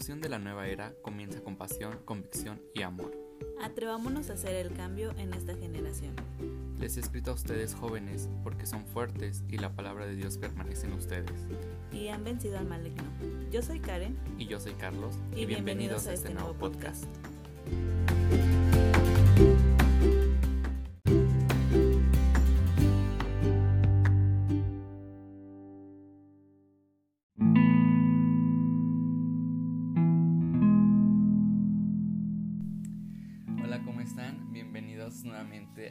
revolución de la nueva era comienza con pasión, convicción y amor. Atrevámonos a hacer el cambio en esta generación. Les he escrito a ustedes jóvenes porque son fuertes y la palabra de Dios permanece en ustedes. Y han vencido al maligno. Yo soy Karen. Y yo soy Carlos. Y, bienvenidos, a, este, este nuevo podcast.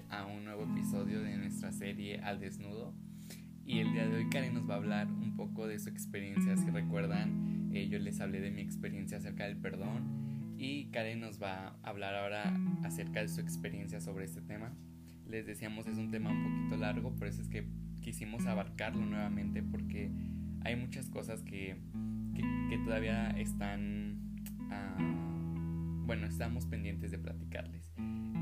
A un nuevo episodio de nuestra serie Al Desnudo. Y el día de hoy Karen nos va a hablar un poco de su experiencia. Si recuerdan, eh, yo les hablé de mi experiencia acerca del perdón y Karen nos va a hablar ahora acerca de su experiencia sobre este tema. Les decíamos es un tema un poquito largo, por eso es que quisimos abarcarlo nuevamente porque hay muchas cosas que, que, todavía están, ah, bueno, estamos pendientes de platicarles.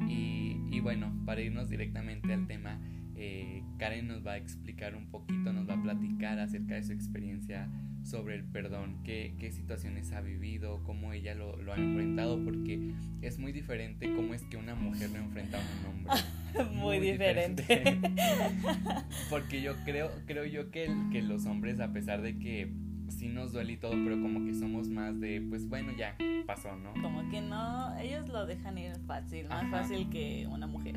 Y, bueno, para irnos directamente al tema, eh, Karen nos va a explicar un poquito, nos va a platicar acerca de su experiencia sobre el perdón, qué, qué situaciones ha vivido, cómo ella lo, lo, ha enfrentado, porque es muy diferente cómo es que una mujer lo enfrenta a un hombre. muy, diferente. porque yo creo, creo yo que, que los hombres, a pesar de que sí nos duele y todo, pero como que somos más de, pues bueno, ya pasó, ¿no? Como que no, ellos lo dejan ir fácil, más fácil que una mujer.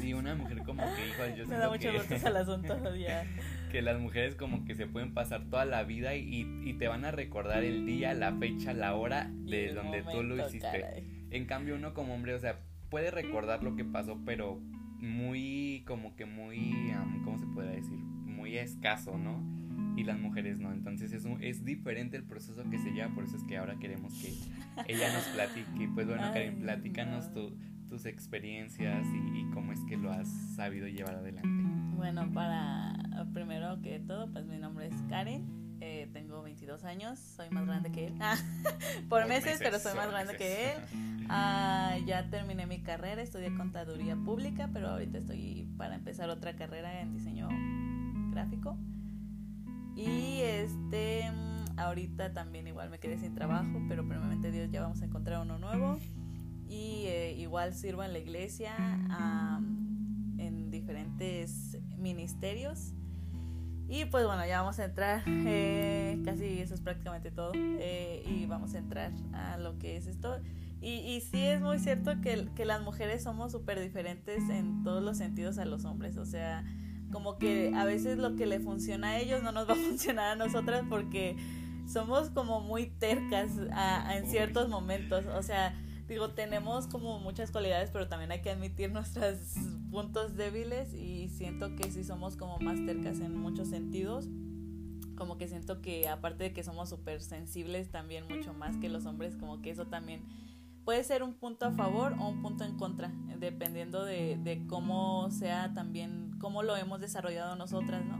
Sí, una mujer como que, hijo, yo Me da mucho gusto al asunto ya. que las mujeres como que se pueden pasar toda la vida y, y te van a recordar el día, la fecha, la hora de donde tú lo hiciste. En cambio, uno como hombre, o sea, puede recordar lo que pasó, pero muy, como que muy, ¿cómo se podría decir? Muy escaso, ¿no? Y las mujeres no. Entonces es, es diferente el proceso que se lleva, por eso es que ahora queremos que ella nos platique. Pues bueno, Karen, platícanos tus experiencias y, cómo es que lo has sabido llevar adelante. Bueno, para primero que todo, pues mi nombre es Karen. Eh, tengo 22 años, soy más grande que él. por, meses, pero soy más grande que él. Ah, ya terminé mi carrera, estudié contaduría pública, pero ahorita estoy para empezar otra carrera en diseño gráfico. Ahorita también igual me quedé sin trabajo, pero primeramente Dios ya vamos a encontrar uno nuevo. Y eh, igual sirvo en la iglesia en diferentes ministerios. Y pues bueno, ya vamos a entrar, eh, casi eso es prácticamente todo. Eh, y vamos a entrar a lo que es esto. Y, y sí es muy cierto que, que las mujeres somos súper diferentes en todos los sentidos a los hombres. O sea, como que a veces lo que le funciona a ellos no nos va a funcionar a nosotras porque somos como muy tercas en ciertos momentos. O sea, digo, tenemos como muchas cualidades, pero también hay que admitir nuestros puntos débiles y siento que sí somos como más tercas en muchos sentidos. Como que siento que aparte de que somos súper sensibles también mucho más que los hombres, como que eso también puede ser un punto a favor o un punto en contra, dependiendo de, de cómo sea también, cómo lo hemos desarrollado nosotras, ¿no?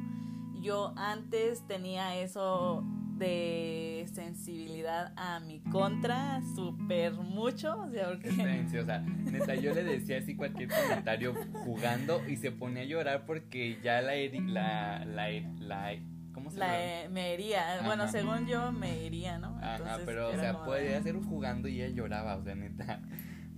Yo antes tenía eso de sensibilidad a mi contra súper mucho, o sea, porque... o sea, neta, yo le decía así cualquier comentario jugando y se ponía a llorar porque ya la, la, la, la ¿Cómo se la me hería. Bueno, según yo me iría, ¿no? Ajá, pero o sea, podía ser jugando y ella lloraba, o sea, neta.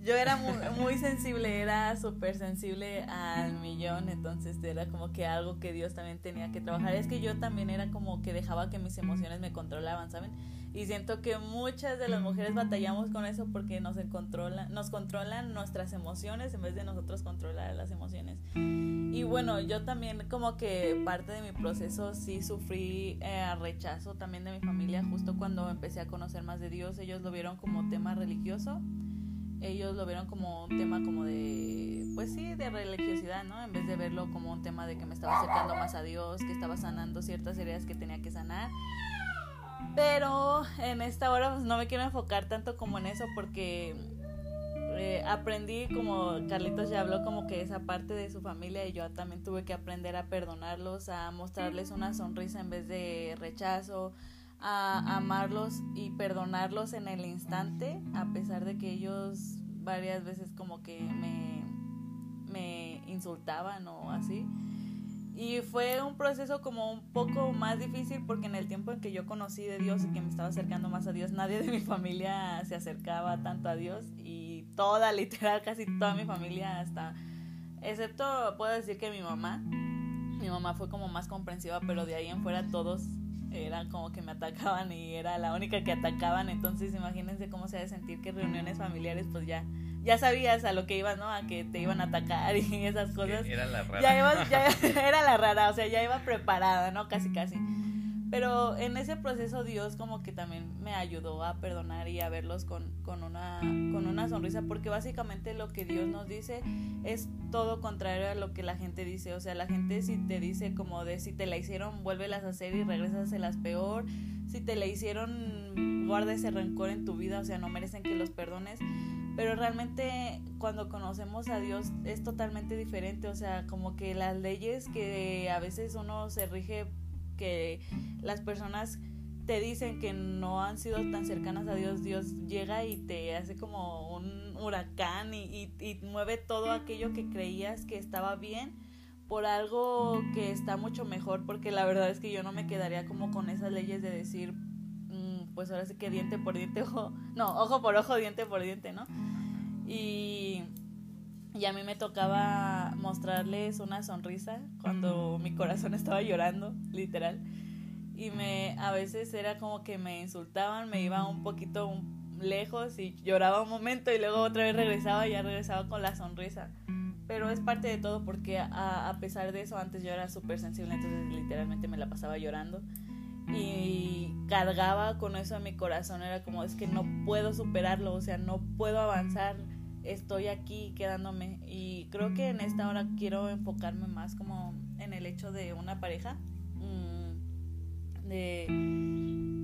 Yo era muy, sensible, era súper sensible al millón, entonces era como que algo que Dios también tenía que trabajar. Es que yo también era como que dejaba que mis emociones me controlaban, ¿saben? Y siento que muchas de las mujeres batallamos con eso porque nos controlan, nos controlan nuestras emociones en vez de nosotros controlar las emociones. Y bueno, yo también como que parte de mi proceso sí sufrí eh, rechazo también de mi familia justo cuando empecé a conocer más de Dios. Ellos lo vieron como tema religioso. Ellos lo vieron como un tema como de, pues sí, de religiosidad, ¿no? En vez de verlo como un tema de que me estaba acercando más a Dios, que estaba sanando ciertas heridas que tenía que sanar. Pero en esta hora pues, no me quiero enfocar tanto como en eso porque eh, aprendí, como Carlitos ya habló, como que esa parte de su familia y yo también tuve que aprender a perdonarlos, a mostrarles una sonrisa en vez de rechazo, a amarlos y perdonarlos en el instante, a pesar de que ellos varias veces como que me, me insultaban o así. Y fue un proceso como un poco más difícil porque en el tiempo en que yo conocí de Dios y que me estaba acercando más a Dios, nadie de mi familia se acercaba tanto a Dios y toda, literal, casi toda mi familia hasta, excepto puedo decir que mi mamá, mi mamá fue como más comprensiva, pero de ahí en fuera todos era como que me atacaban y era la única que atacaban, entonces imagínense cómo se ha de sentir que reuniones familiares pues ya ya sabías a lo que ibas, ¿no? A que te iban a atacar y esas cosas. Era la rara. Ya ya, era la rara, o sea, ya iba preparada, ¿no? Casi, casi. Pero en ese proceso Dios como que también me ayudó a perdonar y a verlos con, con, una, con una sonrisa, porque básicamente lo que Dios nos dice es todo contrario a lo que la gente dice. O sea, la gente si te dice como de si te la hicieron, vuélvelas a hacer y regresas a las peor. Si te la hicieron, guarda ese rencor en tu vida, o sea, no merecen que los perdones pero realmente cuando conocemos a Dios es totalmente diferente, o sea, como que las leyes que a veces uno se rige, que las personas te dicen que no han sido tan cercanas a Dios, Dios llega y te hace como un huracán y, y, mueve todo aquello que creías que estaba bien por algo que está mucho mejor, porque la verdad es que yo no me quedaría como con esas leyes de decir, pues ahora sí que diente por diente, ojo, no, ojo por ojo, diente por diente, ¿no? Y, y a mí me tocaba mostrarles una sonrisa cuando mi corazón estaba llorando, literal. Y me, a veces era como que me insultaban, me iba un poquito lejos y lloraba un momento y luego otra vez regresaba y ya regresaba con la sonrisa. Pero es parte de todo porque a, a pesar de eso antes yo era súper sensible, entonces literalmente me la pasaba llorando y cargaba con eso en mi corazón. Era como, es que no puedo superarlo, o sea, no puedo avanzar, estoy aquí quedándome. Y creo que en esta hora quiero enfocarme más como en el hecho de una pareja, mm, de,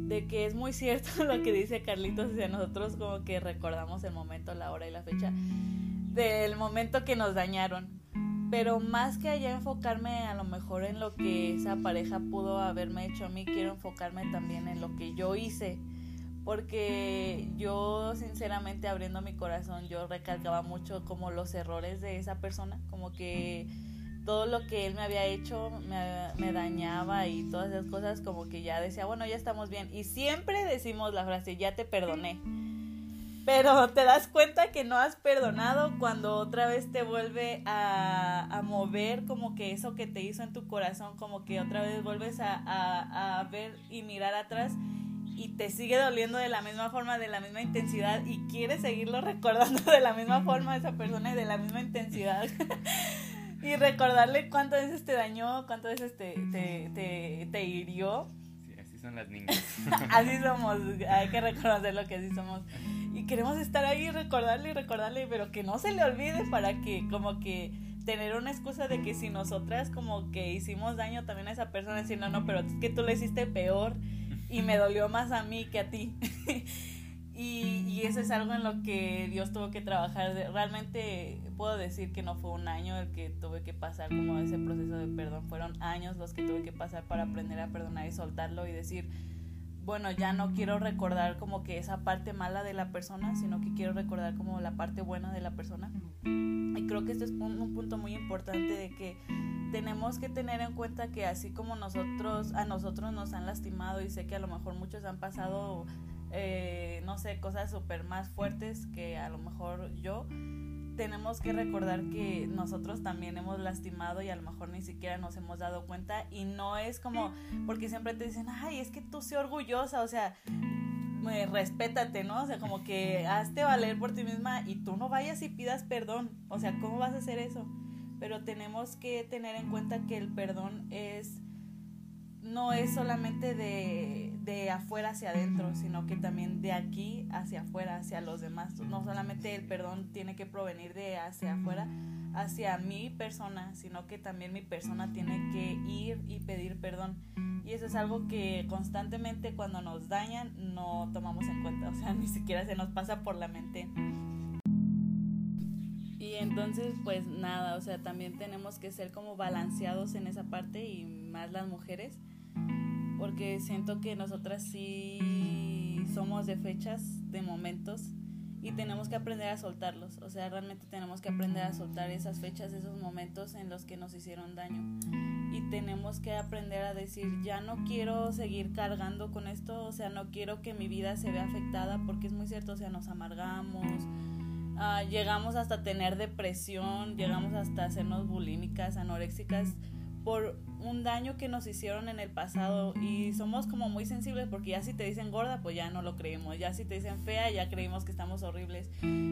de que es muy cierto lo que dice Carlitos, o sea, nosotros como que recordamos el momento, la hora y la fecha del momento que nos dañaron pero más que allá enfocarme a lo mejor en lo que esa pareja pudo haberme hecho a mí, quiero enfocarme también en lo que yo hice. Porque yo sinceramente abriendo mi corazón, yo recalcaba mucho como los errores de esa persona, como que todo lo que él me había hecho me, dañaba y todas esas cosas como que ya decía, bueno, ya estamos bien. Y siempre decimos la frase, ya te perdoné pero te das cuenta que no has perdonado cuando otra vez te vuelve a, mover como que eso que te hizo en tu corazón, como que otra vez vuelves a, ver y mirar atrás y te sigue doliendo de la misma forma, de la misma intensidad y quieres seguirlo recordando de la misma forma a esa persona y de la misma intensidad. y recordarle cuántas veces te dañó, cuántas veces te, te, te, te hirió. Sí, así son las niñas. así somos, hay que reconocer lo que así somos y queremos estar ahí y recordarle y recordarle, pero que no se le olvide para que como que tener una excusa de que si nosotras como que hicimos daño también a esa persona, decir, no, no, pero es que tú lo hiciste peor y me dolió más a mí que a ti. y, y, eso es algo en lo que Dios tuvo que trabajar. Realmente puedo decir que no fue un año el que tuve que pasar como ese proceso de perdón, fueron años los que tuve que pasar para aprender a perdonar y soltarlo y decir, bueno, ya no quiero recordar como que esa parte mala de la persona, sino que quiero recordar como la parte buena de la persona. Y creo que este es un, punto muy importante de que tenemos que tener en cuenta que así como nosotros, a nosotros nos han lastimado y sé que a lo mejor muchos han pasado, eh, no sé, cosas súper más fuertes que a lo mejor yo, tenemos que recordar que nosotros también hemos lastimado y a lo mejor ni siquiera nos hemos dado cuenta y no es como porque siempre te dicen, ay, es que tú sé orgullosa, o sea, me, respétate, ¿no? O sea, como que hazte valer por ti misma y tú no vayas y pidas perdón, o sea, ¿cómo vas a hacer eso? Pero tenemos que tener en cuenta que el perdón es no es solamente de, de, afuera hacia adentro, sino que también de aquí hacia afuera, hacia los demás. No solamente el perdón tiene que provenir de hacia afuera, hacia mi persona, sino que también mi persona tiene que ir y pedir perdón. Y eso es algo que constantemente cuando nos dañan no tomamos en cuenta, o sea, ni siquiera se nos pasa por la mente. Y entonces, pues nada, o sea, también tenemos que ser como balanceados en esa parte y más las mujeres porque siento que nosotras sí somos de fechas, de momentos y tenemos que aprender a soltarlos, o sea, realmente tenemos que aprender a soltar esas fechas, esos momentos en los que nos hicieron daño. y tenemos que aprender a decir, ya no quiero seguir cargando con esto, o sea, no quiero que mi vida se vea afectada porque es muy cierto, o sea, nos amargamos, uh, llegamos hasta tener depresión, llegamos hasta hacernos bulímicas, anoréxicas por un daño que nos hicieron en el pasado y somos como muy sensibles porque ya si te dicen gorda pues ya no lo creemos, ya si te dicen fea ya creímos que estamos horribles,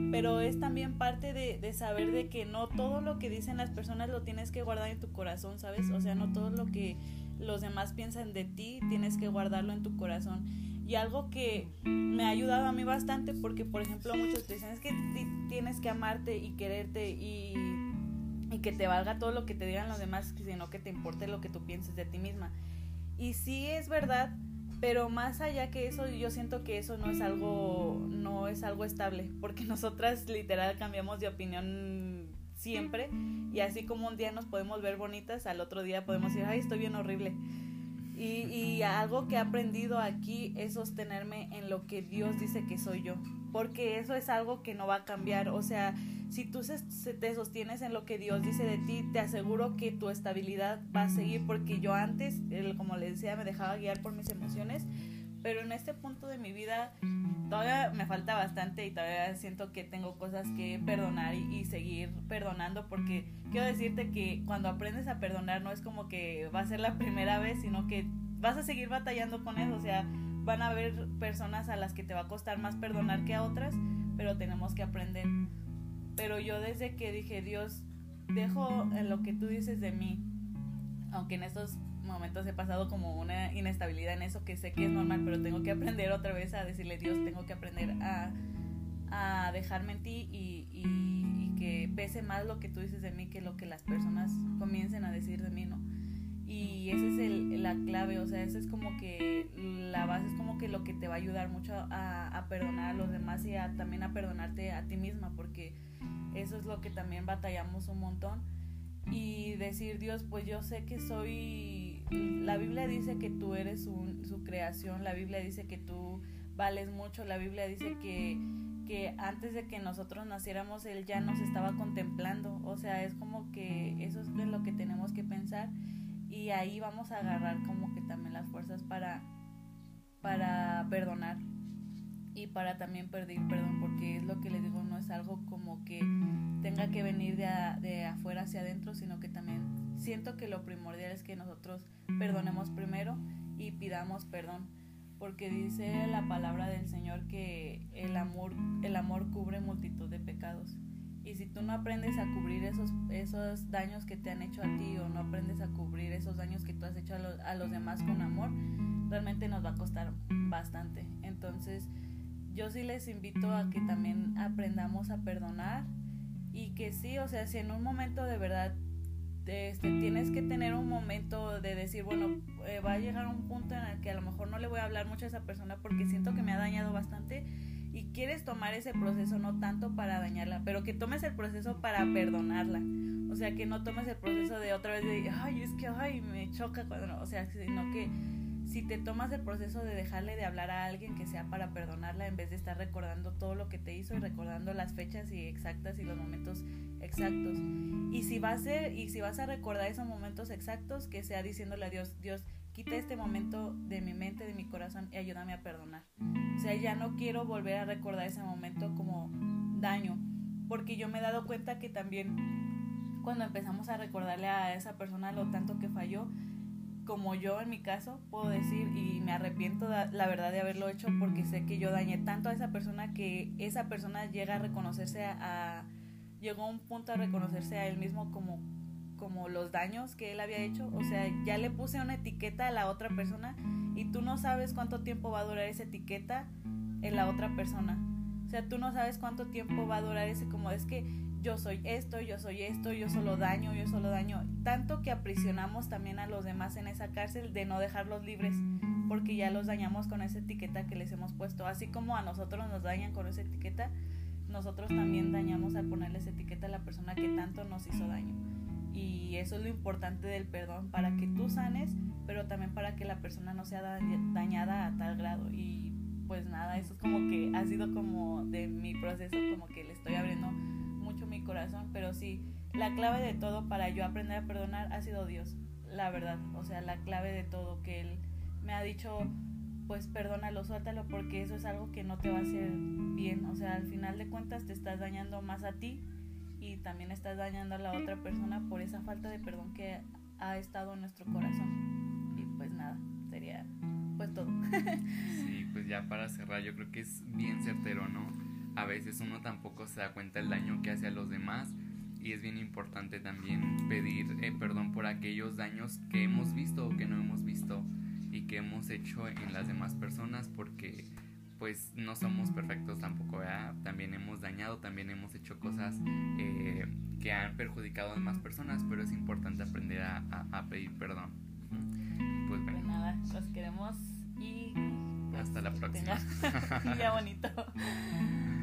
pero es también parte de, de saber de que no todo lo que dicen las personas lo tienes que guardar en tu corazón, ¿sabes? O sea, no todo lo que los demás piensan de ti tienes que guardarlo en tu corazón. Y algo que me ha ayudado a mí bastante porque, por ejemplo, muchos te dicen es que tienes que amarte y quererte y y que te valga todo lo que te digan los demás, sino que te importe lo que tú pienses de ti misma. Y sí es verdad, pero más allá que eso, yo siento que eso no es algo, no es algo estable, porque nosotras literal cambiamos de opinión siempre y así como un día nos podemos ver bonitas, al otro día podemos decir, ay, estoy bien horrible. Y, y algo que he aprendido aquí es sostenerme en lo que Dios dice que soy yo, porque eso es algo que no va a cambiar, o sea, si tú se, te sostienes en lo que Dios dice de ti, te aseguro que tu estabilidad va a seguir porque yo antes, como les decía, me dejaba guiar por mis emociones, pero en este punto de mi vida todavía me falta bastante y todavía siento que tengo cosas que perdonar y, seguir perdonando porque quiero decirte que cuando aprendes a perdonar no es como que va a ser la primera vez, sino que vas a seguir batallando con eso, o sea, van a haber personas a las que te va a costar más perdonar que a otras, pero tenemos que aprender. Pero yo desde que dije, Dios, dejo en lo que tú dices de mí, aunque en estos momentos he pasado como una inestabilidad en eso que sé que es normal, pero tengo que aprender otra vez a decirle, Dios, tengo que aprender a, a dejarme en ti y, y, que pese más lo que tú dices de mí que lo que las personas comiencen a decir de mí, ¿no? Y esa es el, la clave, o sea, esa es como que la base, es como que lo que te va a ayudar mucho a, a perdonar a los demás y a, también a perdonarte a ti misma, porque eso es lo que también batallamos un montón. Y decir, Dios, pues yo sé que soy... La Biblia dice que tú eres su creación, la Biblia dice que tú vales mucho, la Biblia dice que, que antes de que nosotros naciéramos Él ya nos estaba contemplando. O sea, es como que eso es lo que tenemos que pensar y ahí vamos a agarrar como que también las fuerzas para, para perdonar y para también pedir perdón, porque es lo que les digo, no es algo como que tenga que venir de, de afuera hacia adentro, sino que también siento que lo primordial es que nosotros perdonemos primero y pidamos perdón, porque dice la palabra del Señor que el amor, el amor cubre multitud de pecados. Y si tú no aprendes a cubrir esos, esos daños que te han hecho a ti o no aprendes a cubrir esos daños que tú has hecho a, a los demás con amor, realmente nos va a costar bastante. Entonces, yo sí les invito a que también aprendamos a perdonar y que sí, o sea, si en un momento de verdad este, tienes que tener un momento de decir, bueno, eh, va a llegar un punto en el que a lo mejor no le voy a hablar mucho a esa persona porque siento que me ha dañado bastante y quieres tomar ese proceso no tanto para dañarla, pero que tomes el proceso para perdonarla. O sea, que no tomes el proceso de otra vez de, ay, es que, ay, me choca cuando, o sea, sino que si te tomas el proceso de dejarle de hablar a alguien que sea para perdonarla en vez de estar recordando todo lo que te hizo y recordando las fechas y exactas y los momentos exactos. Y si vas a y si vas a recordar esos momentos exactos, que sea diciéndole a Dios, Dios, quita este momento de mi mente, de mi corazón y ayúdame a perdonar. O sea, ya no quiero volver a recordar ese momento como daño, porque yo me he dado cuenta que también cuando empezamos a recordarle a esa persona lo tanto que falló, como yo en mi caso puedo decir y me arrepiento la verdad de haberlo hecho porque sé que yo dañé tanto a esa persona que esa persona llega a reconocerse a, llegó a un punto a reconocerse a él mismo como como los daños que él había hecho, o sea, ya le puse una etiqueta a la otra persona y tú no sabes cuánto tiempo va a durar esa etiqueta en la otra persona. O sea, tú no sabes cuánto tiempo va a durar ese como es que yo soy esto, yo soy esto, yo solo daño, yo solo daño. Tanto que aprisionamos también a los demás en esa cárcel de no dejarlos libres, porque ya los dañamos con esa etiqueta que les hemos puesto. Así como a nosotros nos dañan con esa etiqueta, nosotros también dañamos al ponerles etiqueta a la persona que tanto nos hizo daño. Y eso es lo importante del perdón, para que tú sanes, pero también para que la persona no sea dañada a tal grado. Y pues nada, eso es como que ha sido como de mi proceso, como que le estoy abriendo corazón, pero sí, la clave de todo para yo aprender a perdonar ha sido Dios. la verdad, o sea, la clave de todo, que él me ha dicho, pues perdónalo, suéltalo, porque eso es algo que no te va a hacer bien, o sea, al final de cuentas te estás dañando más a ti y también estás dañando a la otra persona por esa falta de perdón que ha estado en nuestro corazón. Y pues nada, sería pues todo. sí, pues ya para cerrar, yo creo que es bien certero, ¿no? A veces uno tampoco se da cuenta del daño que hace a los demás y es bien importante también pedir eh, perdón por aquellos daños que hemos visto o que no hemos visto y que hemos hecho en las demás personas porque pues no somos perfectos tampoco, ¿verdad? También hemos dañado, también hemos hecho cosas eh, que han perjudicado a demás personas, pero es importante aprender a, a, pedir perdón. Pues bueno. Pues nada, los queremos y... Hasta la próxima. ya bonito.